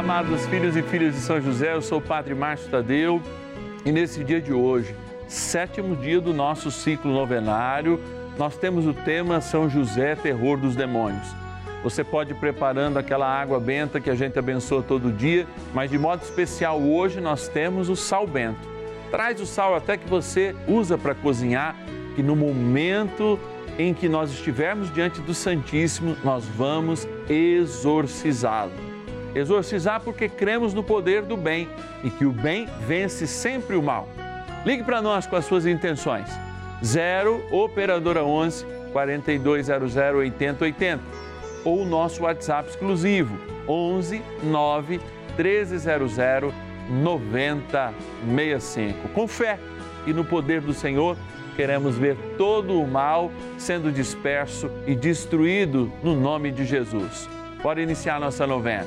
Amados filhos e filhas de São José, eu sou o Padre Márcio Tadeu e nesse dia de hoje, sétimo dia do nosso ciclo novenário, nós temos o tema São José, terror dos demônios. Você pode ir preparando aquela água benta que a gente abençoa todo dia, mas de modo especial hoje nós temos o sal bento. Traz o sal até que você usa para cozinhar, que no momento em que nós estivermos diante do Santíssimo, nós vamos exorcizá-lo Exorcizar porque cremos no poder do bem e que o bem vence sempre o mal. Ligue para nós com as suas intenções. 0 Operadora 11 4200 8080 ou o nosso WhatsApp exclusivo 11 9 1300 9065. Com fé e no poder do Senhor, queremos ver todo o mal sendo disperso e destruído no nome de Jesus. Pode iniciar nossa novena.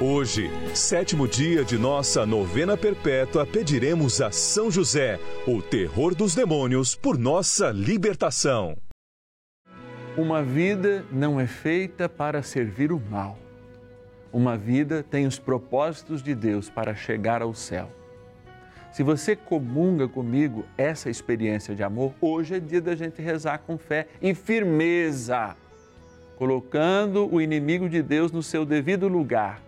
Hoje, sétimo dia de nossa novena perpétua, pediremos a São José, o terror dos demônios, por nossa libertação. Uma vida não é feita para servir o mal. Uma vida tem os propósitos de Deus para chegar ao céu. Se você comunga comigo essa experiência de amor, hoje é dia da gente rezar com fé e firmeza, colocando o inimigo de Deus no seu devido lugar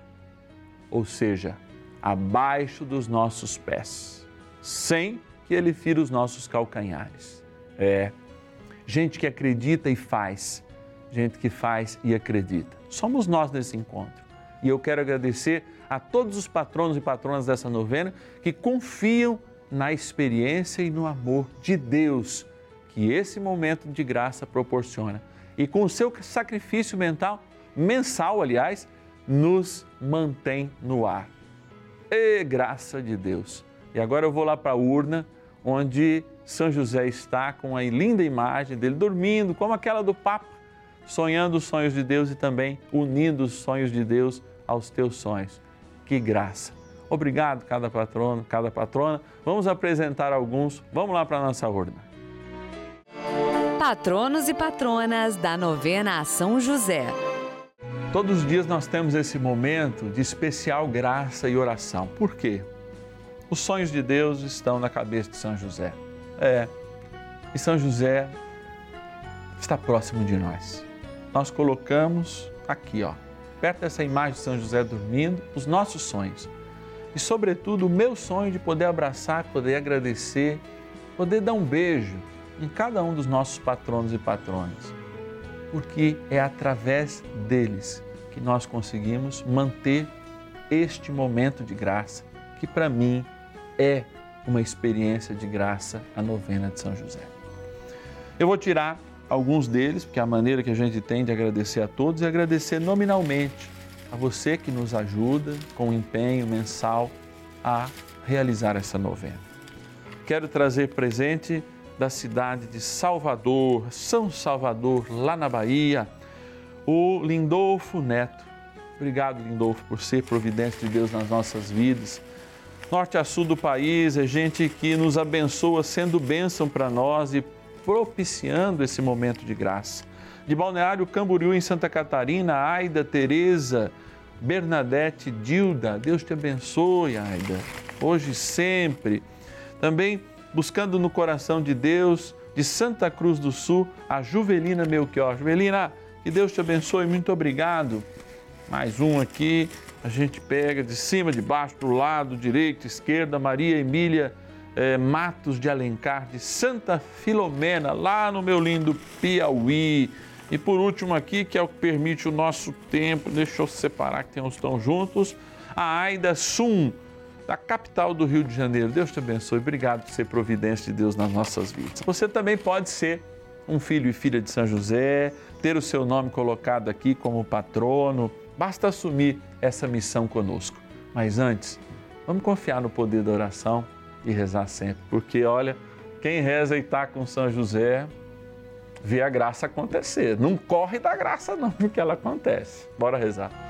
ou seja, abaixo dos nossos pés, sem que ele fira os nossos calcanhares. É gente que acredita e faz, gente que faz e acredita. Somos nós nesse encontro. E eu quero agradecer a todos os patronos e patronas dessa novena que confiam na experiência e no amor de Deus que esse momento de graça proporciona. E com o seu sacrifício mental, mensal, aliás, nos mantém no ar. E graça de Deus! E agora eu vou lá para a urna, onde São José está com a linda imagem dele dormindo, como aquela do Papa, sonhando os sonhos de Deus e também unindo os sonhos de Deus aos teus sonhos. Que graça! Obrigado, cada patrono, cada patrona. Vamos apresentar alguns. Vamos lá para a nossa urna. Patronos e patronas da novena São José. Todos os dias nós temos esse momento de especial graça e oração. Por quê? Os sonhos de Deus estão na cabeça de São José. É, e São José está próximo de nós. Nós colocamos aqui, ó, perto dessa imagem de São José dormindo, os nossos sonhos. E, sobretudo, o meu sonho de poder abraçar, poder agradecer, poder dar um beijo em cada um dos nossos patronos e patronas porque é através deles que nós conseguimos manter este momento de graça, que para mim é uma experiência de graça, a novena de São José. Eu vou tirar alguns deles, porque a maneira que a gente tem de agradecer a todos é agradecer nominalmente a você que nos ajuda com empenho mensal a realizar essa novena. Quero trazer presente da cidade de Salvador, São Salvador, lá na Bahia, o Lindolfo Neto. Obrigado, Lindolfo, por ser providência de Deus nas nossas vidas. Norte a sul do país, é gente que nos abençoa, sendo bênção para nós e propiciando esse momento de graça. De Balneário Camboriú, em Santa Catarina, Aida, Tereza, Bernadette, Dilda, Deus te abençoe, Aida, hoje e sempre. Também buscando no coração de Deus, de Santa Cruz do Sul, a Juvelina Melchior. Juvelina, que Deus te abençoe, muito obrigado. Mais um aqui, a gente pega de cima, de baixo, do lado, direito, esquerda, Maria Emília eh, Matos de Alencar, de Santa Filomena, lá no meu lindo Piauí. E por último aqui, que é o que permite o nosso tempo, deixa eu separar que temos tão juntos, a Aida Sum, da capital do Rio de Janeiro. Deus te abençoe. Obrigado por ser providência de Deus nas nossas vidas. Você também pode ser um filho e filha de São José, ter o seu nome colocado aqui como patrono. Basta assumir essa missão conosco. Mas antes, vamos confiar no poder da oração e rezar sempre, porque olha, quem reza e está com São José vê a graça acontecer. Não corre da graça, não, porque ela acontece. Bora rezar.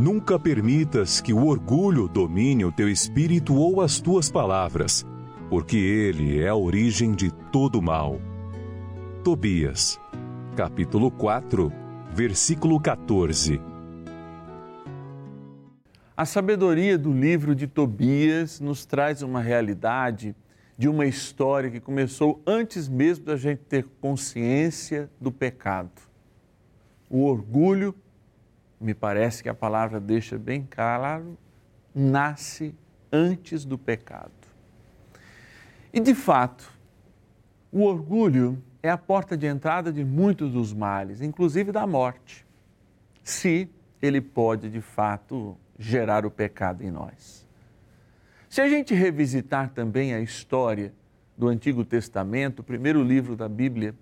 Nunca permitas que o orgulho domine o teu espírito ou as tuas palavras, porque ele é a origem de todo mal. Tobias, capítulo 4, versículo 14. A sabedoria do livro de Tobias nos traz uma realidade de uma história que começou antes mesmo da gente ter consciência do pecado. O orgulho, me parece que a palavra deixa bem claro, nasce antes do pecado. E de fato, o orgulho é a porta de entrada de muitos dos males, inclusive da morte, se ele pode de fato gerar o pecado em nós. Se a gente revisitar também a história do Antigo Testamento, o primeiro livro da Bíblia,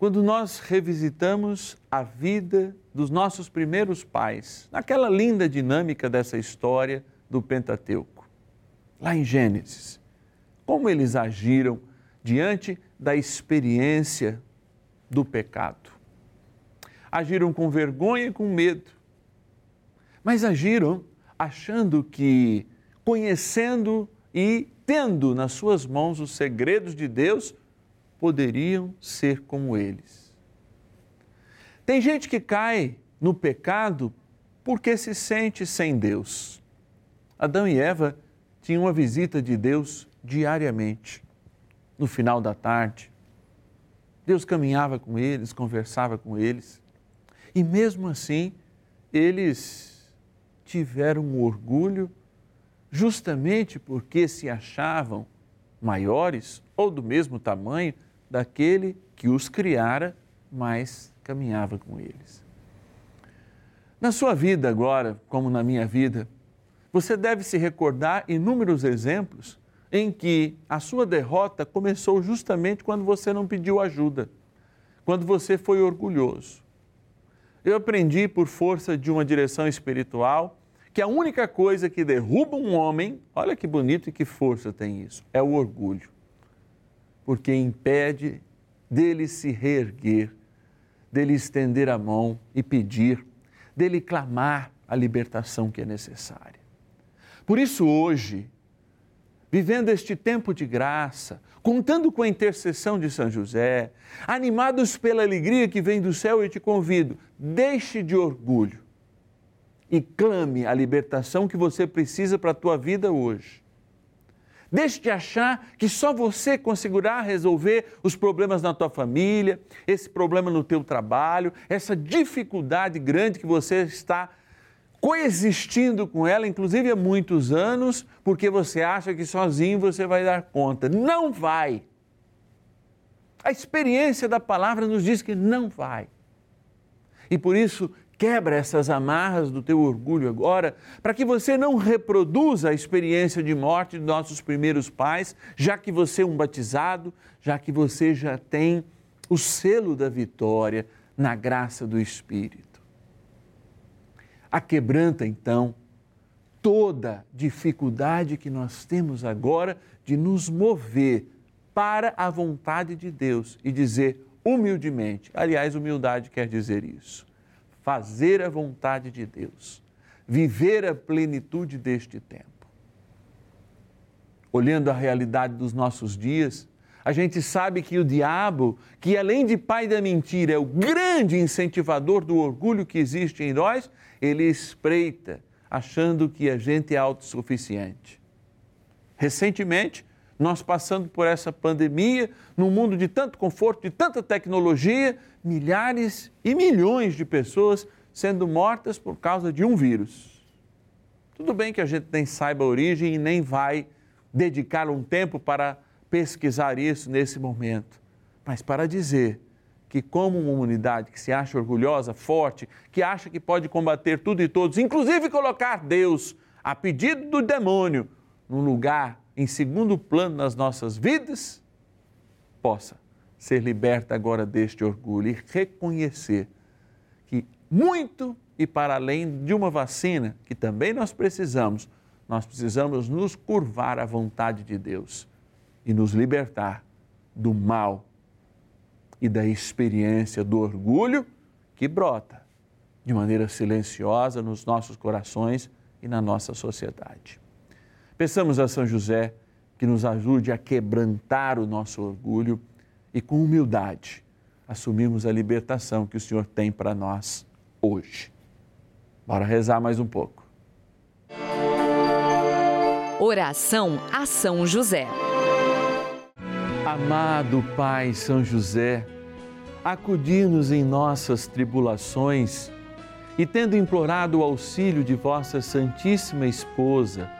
quando nós revisitamos a vida dos nossos primeiros pais, naquela linda dinâmica dessa história do Pentateuco, lá em Gênesis, como eles agiram diante da experiência do pecado. Agiram com vergonha e com medo, mas agiram achando que, conhecendo e tendo nas suas mãos os segredos de Deus, poderiam ser como eles. Tem gente que cai no pecado porque se sente sem Deus. Adão e Eva tinham uma visita de Deus diariamente, no final da tarde. Deus caminhava com eles, conversava com eles, e mesmo assim, eles tiveram um orgulho justamente porque se achavam maiores ou do mesmo tamanho daquele que os criara, mas caminhava com eles. Na sua vida agora, como na minha vida, você deve se recordar inúmeros exemplos em que a sua derrota começou justamente quando você não pediu ajuda, quando você foi orgulhoso. Eu aprendi por força de uma direção espiritual que a única coisa que derruba um homem, olha que bonito e que força tem isso, é o orgulho. Porque impede dele se reerguer, dele estender a mão e pedir, dele clamar a libertação que é necessária. Por isso, hoje, vivendo este tempo de graça, contando com a intercessão de São José, animados pela alegria que vem do céu, eu te convido, deixe de orgulho e clame a libertação que você precisa para a tua vida hoje. Deixe de achar que só você conseguirá resolver os problemas na tua família, esse problema no teu trabalho, essa dificuldade grande que você está coexistindo com ela, inclusive há muitos anos, porque você acha que sozinho você vai dar conta. Não vai. A experiência da palavra nos diz que não vai. E por isso, Quebra essas amarras do teu orgulho agora, para que você não reproduza a experiência de morte de nossos primeiros pais, já que você é um batizado, já que você já tem o selo da vitória na graça do Espírito. Aquebranta então toda dificuldade que nós temos agora de nos mover para a vontade de Deus e dizer humildemente, aliás, humildade quer dizer isso fazer a vontade de Deus, viver a plenitude deste tempo. Olhando a realidade dos nossos dias, a gente sabe que o diabo, que além de pai da mentira, é o grande incentivador do orgulho que existe em nós, ele espreita, achando que a gente é autossuficiente. Recentemente, nós passando por essa pandemia, num mundo de tanto conforto, de tanta tecnologia, milhares e milhões de pessoas sendo mortas por causa de um vírus. Tudo bem que a gente nem saiba a origem e nem vai dedicar um tempo para pesquisar isso nesse momento, mas para dizer que, como uma humanidade que se acha orgulhosa, forte, que acha que pode combater tudo e todos, inclusive colocar Deus a pedido do demônio num lugar em segundo plano nas nossas vidas, possa ser liberta agora deste orgulho e reconhecer que muito e para além de uma vacina, que também nós precisamos, nós precisamos nos curvar à vontade de Deus e nos libertar do mal e da experiência do orgulho que brota de maneira silenciosa nos nossos corações e na nossa sociedade. Peçamos a São José que nos ajude a quebrantar o nosso orgulho e, com humildade, assumirmos a libertação que o Senhor tem para nós hoje. Bora rezar mais um pouco. Oração a São José. Amado Pai São José, acudir-nos em nossas tribulações e, tendo implorado o auxílio de vossa Santíssima Esposa,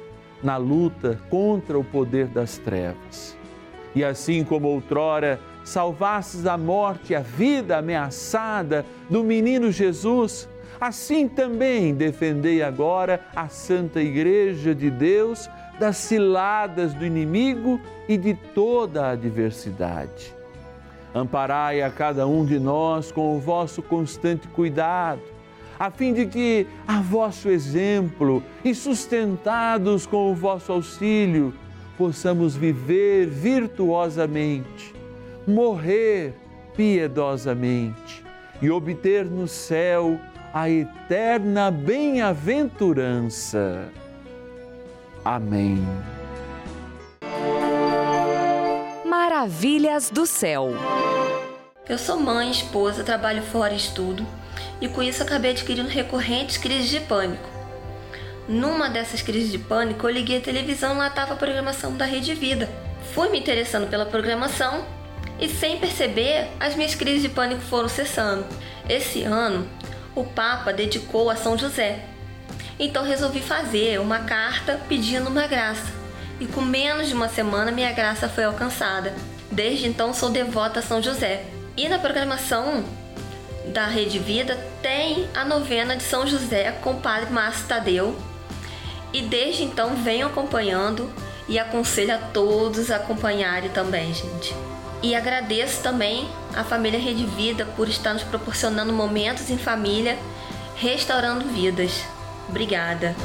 na luta contra o poder das trevas. E assim como outrora salvastes a morte e a vida ameaçada do menino Jesus, assim também defendei agora a Santa Igreja de Deus das ciladas do inimigo e de toda a adversidade Amparai a cada um de nós com o vosso constante cuidado, a fim de que, a vosso exemplo e sustentados com o vosso auxílio, possamos viver virtuosamente, morrer piedosamente e obter no céu a eterna bem-aventurança. Amém. Maravilhas do céu. Eu sou mãe, esposa, trabalho fora e estudo, e com isso acabei adquirindo recorrentes crises de pânico. Numa dessas crises de pânico, eu liguei a televisão e lá estava a programação da Rede Vida. Fui me interessando pela programação e, sem perceber, as minhas crises de pânico foram cessando. Esse ano, o Papa dedicou a São José. Então resolvi fazer uma carta pedindo uma graça. E com menos de uma semana minha graça foi alcançada. Desde então sou devota a São José. E na programação da Rede Vida tem a novena de São José com o Padre Márcio Tadeu. E desde então venho acompanhando e aconselho a todos a acompanharem também, gente. E agradeço também à família Rede Vida por estar nos proporcionando momentos em família, restaurando vidas. Obrigada.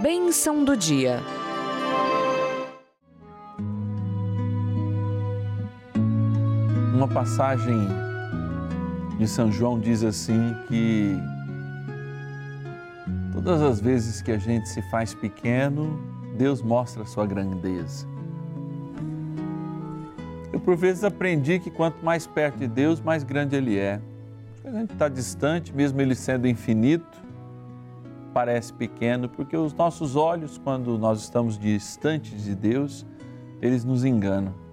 Bênção do dia. Passagem de São João diz assim que todas as vezes que a gente se faz pequeno, Deus mostra a sua grandeza. Eu por vezes aprendi que quanto mais perto de Deus, mais grande Ele é. A gente está distante, mesmo Ele sendo infinito, parece pequeno, porque os nossos olhos, quando nós estamos distantes de Deus, eles nos enganam.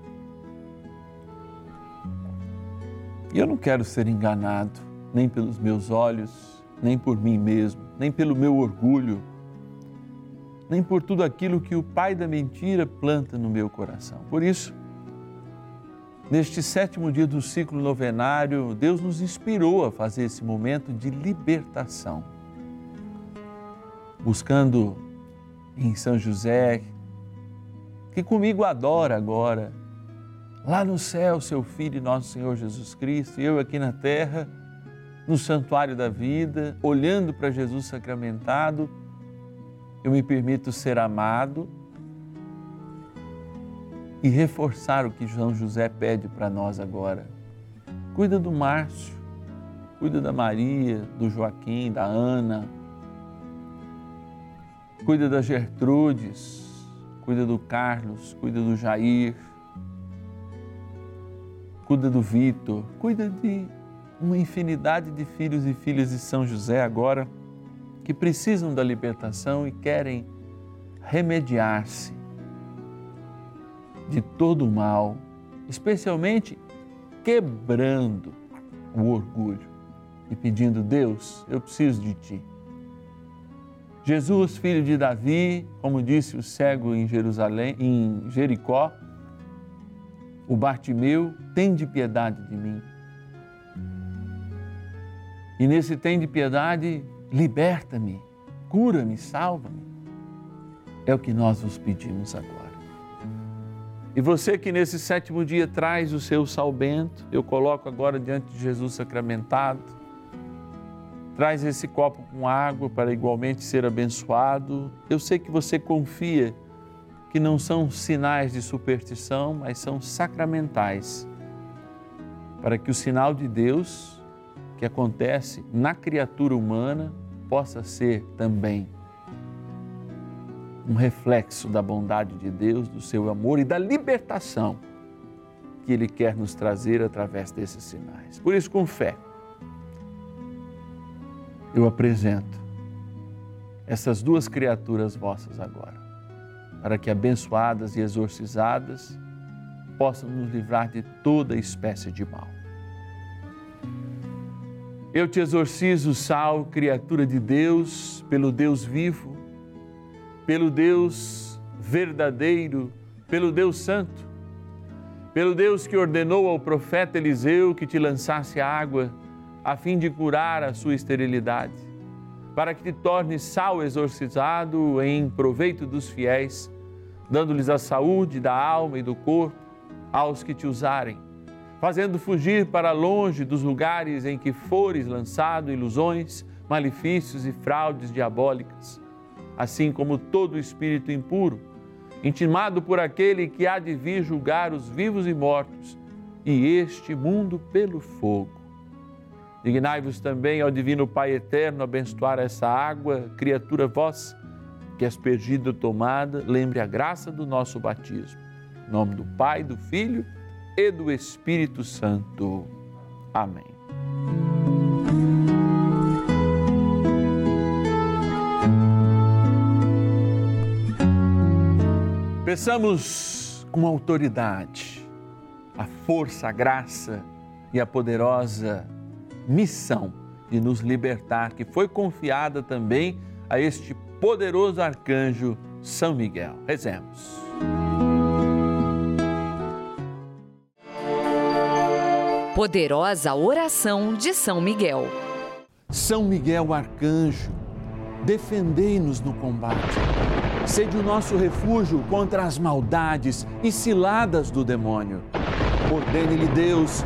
E eu não quero ser enganado, nem pelos meus olhos, nem por mim mesmo, nem pelo meu orgulho, nem por tudo aquilo que o pai da mentira planta no meu coração. Por isso, neste sétimo dia do ciclo novenário, Deus nos inspirou a fazer esse momento de libertação. Buscando em São José, que comigo adora agora lá no céu, seu Filho, nosso Senhor Jesus Cristo, e eu aqui na terra, no santuário da vida, olhando para Jesus sacramentado, eu me permito ser amado e reforçar o que João José pede para nós agora. Cuida do Márcio, cuida da Maria, do Joaquim, da Ana, cuida da Gertrudes, cuida do Carlos, cuida do Jair, cuida do Vitor, cuida de uma infinidade de filhos e filhas de São José agora que precisam da libertação e querem remediar-se de todo o mal, especialmente quebrando o orgulho e pedindo: Deus, eu preciso de ti. Jesus, filho de Davi, como disse o cego em Jerusalém, em Jericó, o Bartimeu, tem de piedade de mim. E nesse tem de piedade, liberta-me, cura-me, salva-me. É o que nós vos pedimos agora. E você que nesse sétimo dia traz o seu salbento, eu coloco agora diante de Jesus sacramentado, traz esse copo com água para igualmente ser abençoado. Eu sei que você confia que não são sinais de superstição, mas são sacramentais, para que o sinal de Deus que acontece na criatura humana possa ser também um reflexo da bondade de Deus, do seu amor e da libertação que Ele quer nos trazer através desses sinais. Por isso, com fé, eu apresento essas duas criaturas vossas agora, para que abençoadas e exorcizadas possam nos livrar de toda espécie de mal. Eu te exorcizo, Sal, criatura de Deus, pelo Deus vivo, pelo Deus verdadeiro, pelo Deus santo, pelo Deus que ordenou ao profeta Eliseu que te lançasse água a fim de curar a sua esterilidade, para que te tornes sal exorcizado em proveito dos fiéis, dando-lhes a saúde da alma e do corpo aos que te usarem, fazendo fugir para longe dos lugares em que fores lançado ilusões, malefícios e fraudes diabólicas, assim como todo espírito impuro, intimado por aquele que há de vir julgar os vivos e mortos, e este mundo pelo fogo Dignai-vos também ao Divino Pai Eterno abençoar essa água, criatura vossa, que aspergida tomada, lembre a graça do nosso batismo. Em nome do Pai, do Filho e do Espírito Santo. Amém. Peçamos com autoridade a força, a graça e a poderosa missão de nos libertar, que foi confiada também a este poderoso arcanjo São Miguel. Rezemos. Poderosa oração de São Miguel. São Miguel arcanjo, defendei-nos no combate. Sede o nosso refúgio contra as maldades e ciladas do demônio. Ordene-lhe Deus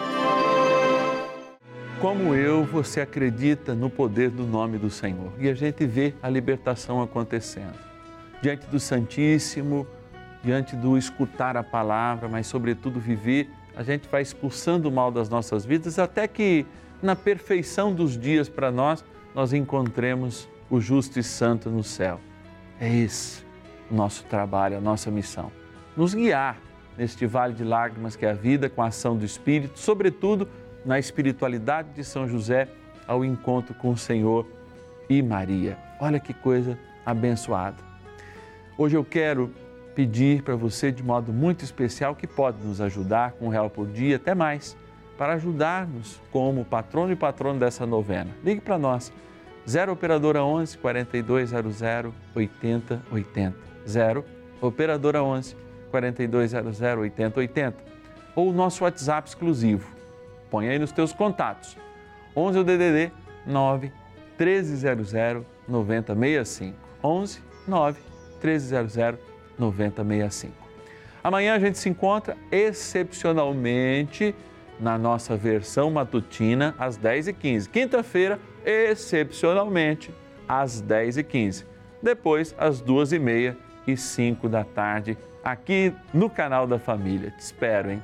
Como eu, você acredita no poder do nome do Senhor. E a gente vê a libertação acontecendo. Diante do Santíssimo, diante do escutar a palavra, mas sobretudo viver, a gente vai expulsando o mal das nossas vidas até que na perfeição dos dias para nós, nós encontremos o justo e santo no céu. É esse o nosso trabalho, a nossa missão. Nos guiar neste vale de lágrimas que é a vida com a ação do Espírito, sobretudo na espiritualidade de São José ao encontro com o Senhor e Maria. Olha que coisa abençoada. Hoje eu quero pedir para você de modo muito especial que pode nos ajudar com um real por dia, até mais, para ajudar-nos como patrono e patrono dessa novena. Ligue para nós, 0 Operadora 11 4200 8080. 0 Operadora 11 4200 8080. Ou o nosso WhatsApp exclusivo Põe aí nos teus contatos. 11 o DDD 9 1300 9065. 11 9 1300 9065. Amanhã a gente se encontra excepcionalmente na nossa versão matutina às 10h15. Quinta-feira, excepcionalmente, às 10h15. Depois, às 2h30 e 5 da tarde, aqui no canal da Família. Te espero, hein?